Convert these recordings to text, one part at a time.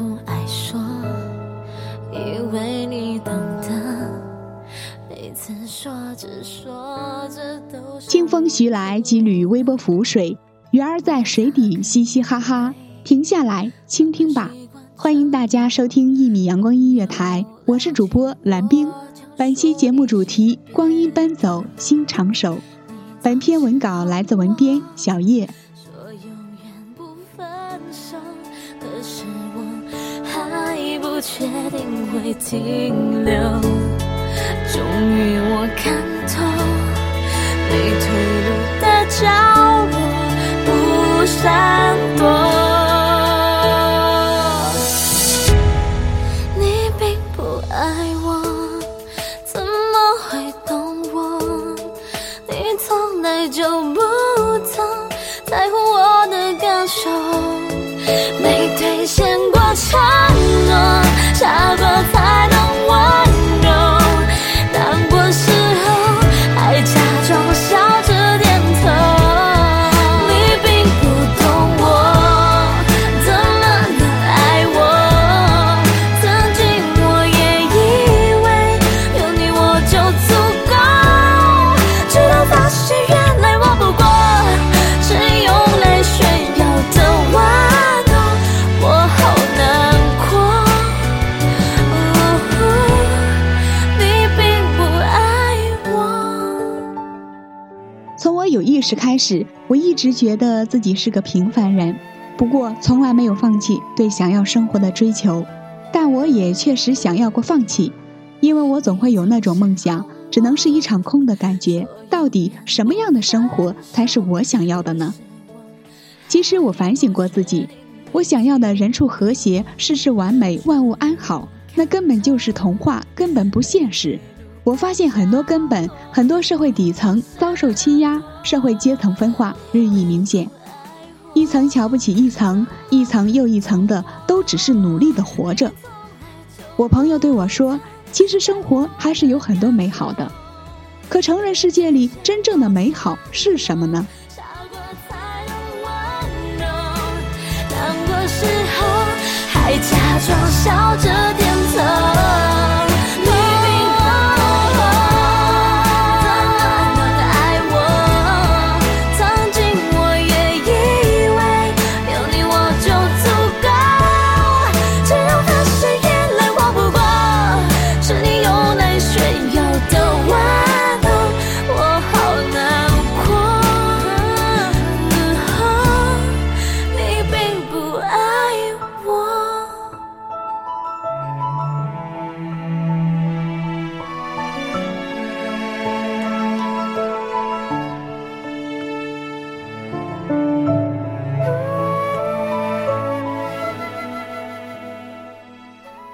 不爱说，以为你懂得。每次说着说着都清风徐来，几缕微波浮水，鱼儿在水底嘻嘻哈哈。停下来，倾听吧。欢迎大家收听一米阳光音乐台，我是主播蓝冰。本期节目主题：光阴奔走，心长守。本篇文稿来自文编小叶。停留。终于我看透，没退路的角落不闪开始，我一直觉得自己是个平凡人，不过从来没有放弃对想要生活的追求。但我也确实想要过放弃，因为我总会有那种梦想，只能是一场空的感觉。到底什么样的生活才是我想要的呢？其实我反省过自己，我想要的人处和谐、事事完美、万物安好，那根本就是童话，根本不现实。我发现很多根本，很多社会底层遭受欺压，社会阶层分化日益明显，一层瞧不起一层，一层又一层的都只是努力的活着。我朋友对我说，其实生活还是有很多美好的，可成人世界里真正的美好是什么呢？傻过才温柔，难过时候还假装笑着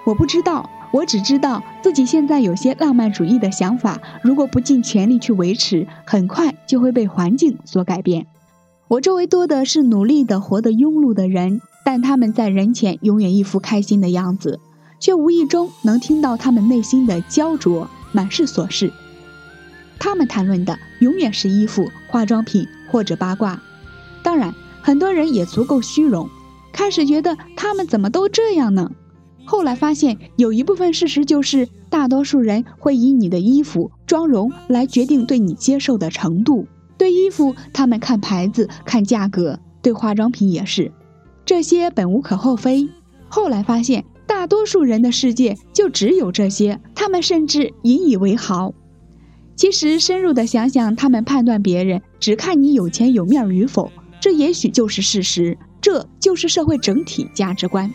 我不知道，我只知道自己现在有些浪漫主义的想法，如果不尽全力去维持，很快就会被环境所改变。我周围多的是努力的、活得庸碌的人，但他们在人前永远一副开心的样子，却无意中能听到他们内心的焦灼，满是琐事。他们谈论的永远是衣服、化妆品或者八卦。当然，很多人也足够虚荣，开始觉得他们怎么都这样呢？后来发现，有一部分事实就是，大多数人会以你的衣服、妆容来决定对你接受的程度。对衣服，他们看牌子、看价格；对化妆品也是，这些本无可厚非。后来发现，大多数人的世界就只有这些，他们甚至引以为豪。其实，深入的想想，他们判断别人只看你有钱有面与否，这也许就是事实，这就是社会整体价值观。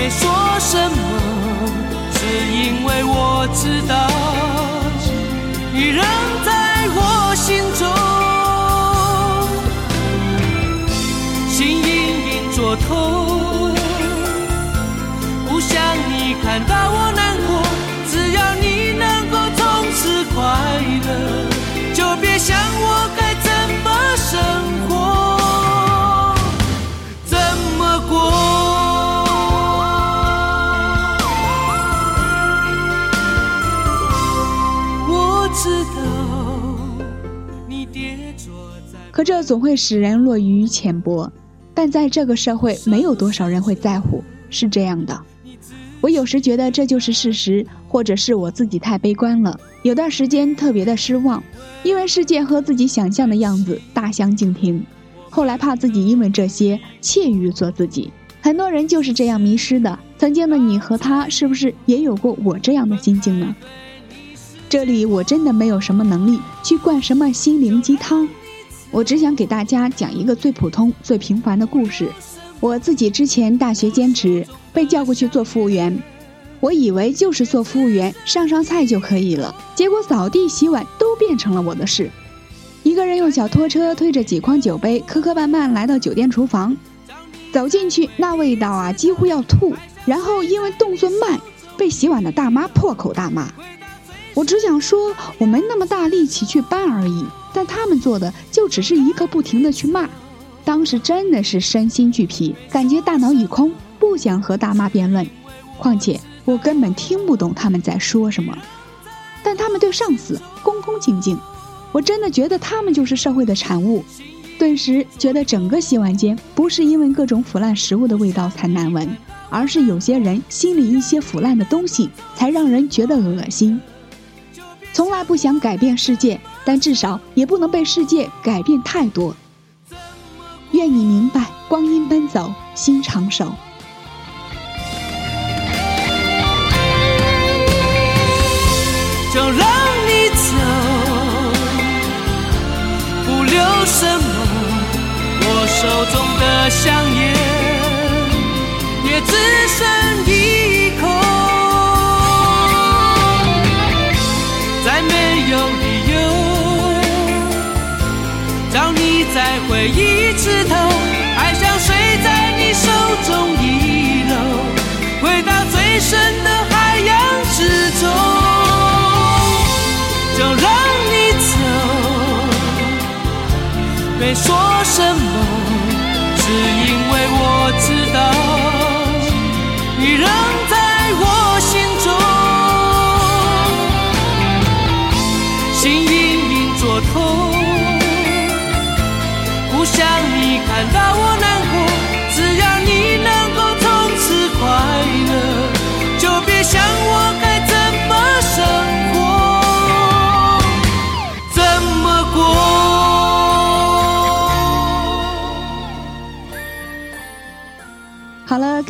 别说可这总会使人落于浅薄。但在这个社会，没有多少人会在乎，是这样的。我有时觉得这就是事实，或者是我自己太悲观了。有段时间特别的失望，因为世界和自己想象的样子大相径庭。后来怕自己因为这些怯于做自己，很多人就是这样迷失的。曾经的你和他，是不是也有过我这样的心境呢？这里我真的没有什么能力去灌什么心灵鸡汤。我只想给大家讲一个最普通、最平凡的故事。我自己之前大学兼职，被叫过去做服务员。我以为就是做服务员，上上菜就可以了。结果扫地、洗碗都变成了我的事。一个人用小拖车推着几筐酒杯，磕磕绊绊来到酒店厨房。走进去，那味道啊，几乎要吐。然后因为动作慢，被洗碗的大妈破口大骂。我只想说，我没那么大力气去搬而已。但他们做的就只是一个不停的去骂，当时真的是身心俱疲，感觉大脑已空，不想和大妈辩论。况且我根本听不懂他们在说什么。但他们对上司恭恭敬敬，我真的觉得他们就是社会的产物。顿时觉得整个洗碗间不是因为各种腐烂食物的味道才难闻，而是有些人心里一些腐烂的东西才让人觉得恶心。从来不想改变世界。但至少也不能被世界改变太多。愿你明白，光阴奔走，心长守。就让你走，不留什么。我手中的香烟，也只剩一再回一次头，爱像水在你手中遗漏，回到最深的海洋之中，就让你走。没说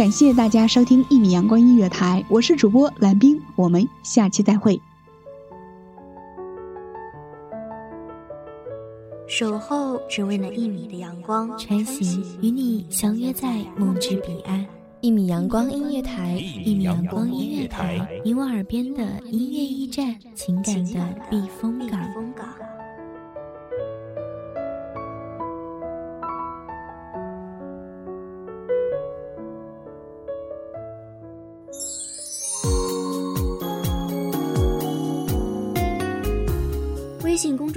感谢大家收听一米阳光音乐台，我是主播蓝冰，我们下期再会。守候只为那一米的阳光，穿行与你相约在梦之彼岸。一米阳光音乐台，一米阳光音乐台，你我耳边的音乐驿站，情感的避风港。